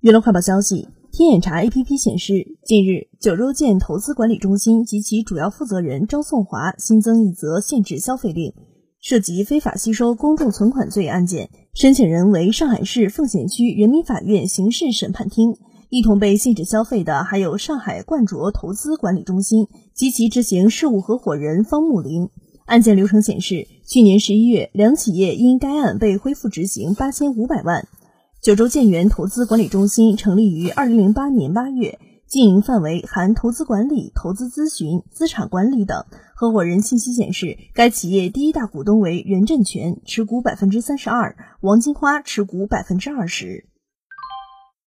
娱乐快报消息：天眼查 APP 显示，近日九州建投资管理中心及其主要负责人张颂华新增一则限制消费令，涉及非法吸收公众存款罪案件，申请人为上海市奉贤区人民法院刑事审判厅。一同被限制消费的还有上海冠卓投资管理中心及其执行事务合伙人方木林。案件流程显示，去年十一月，两企业因该案被恢复执行八千五百万。九州建元投资管理中心成立于二零零八年八月，经营范围含投资管理、投资咨询、资产管理等。合伙人信息显示，该企业第一大股东为任振全，持股百分之三十二；王金花持股百分之二十。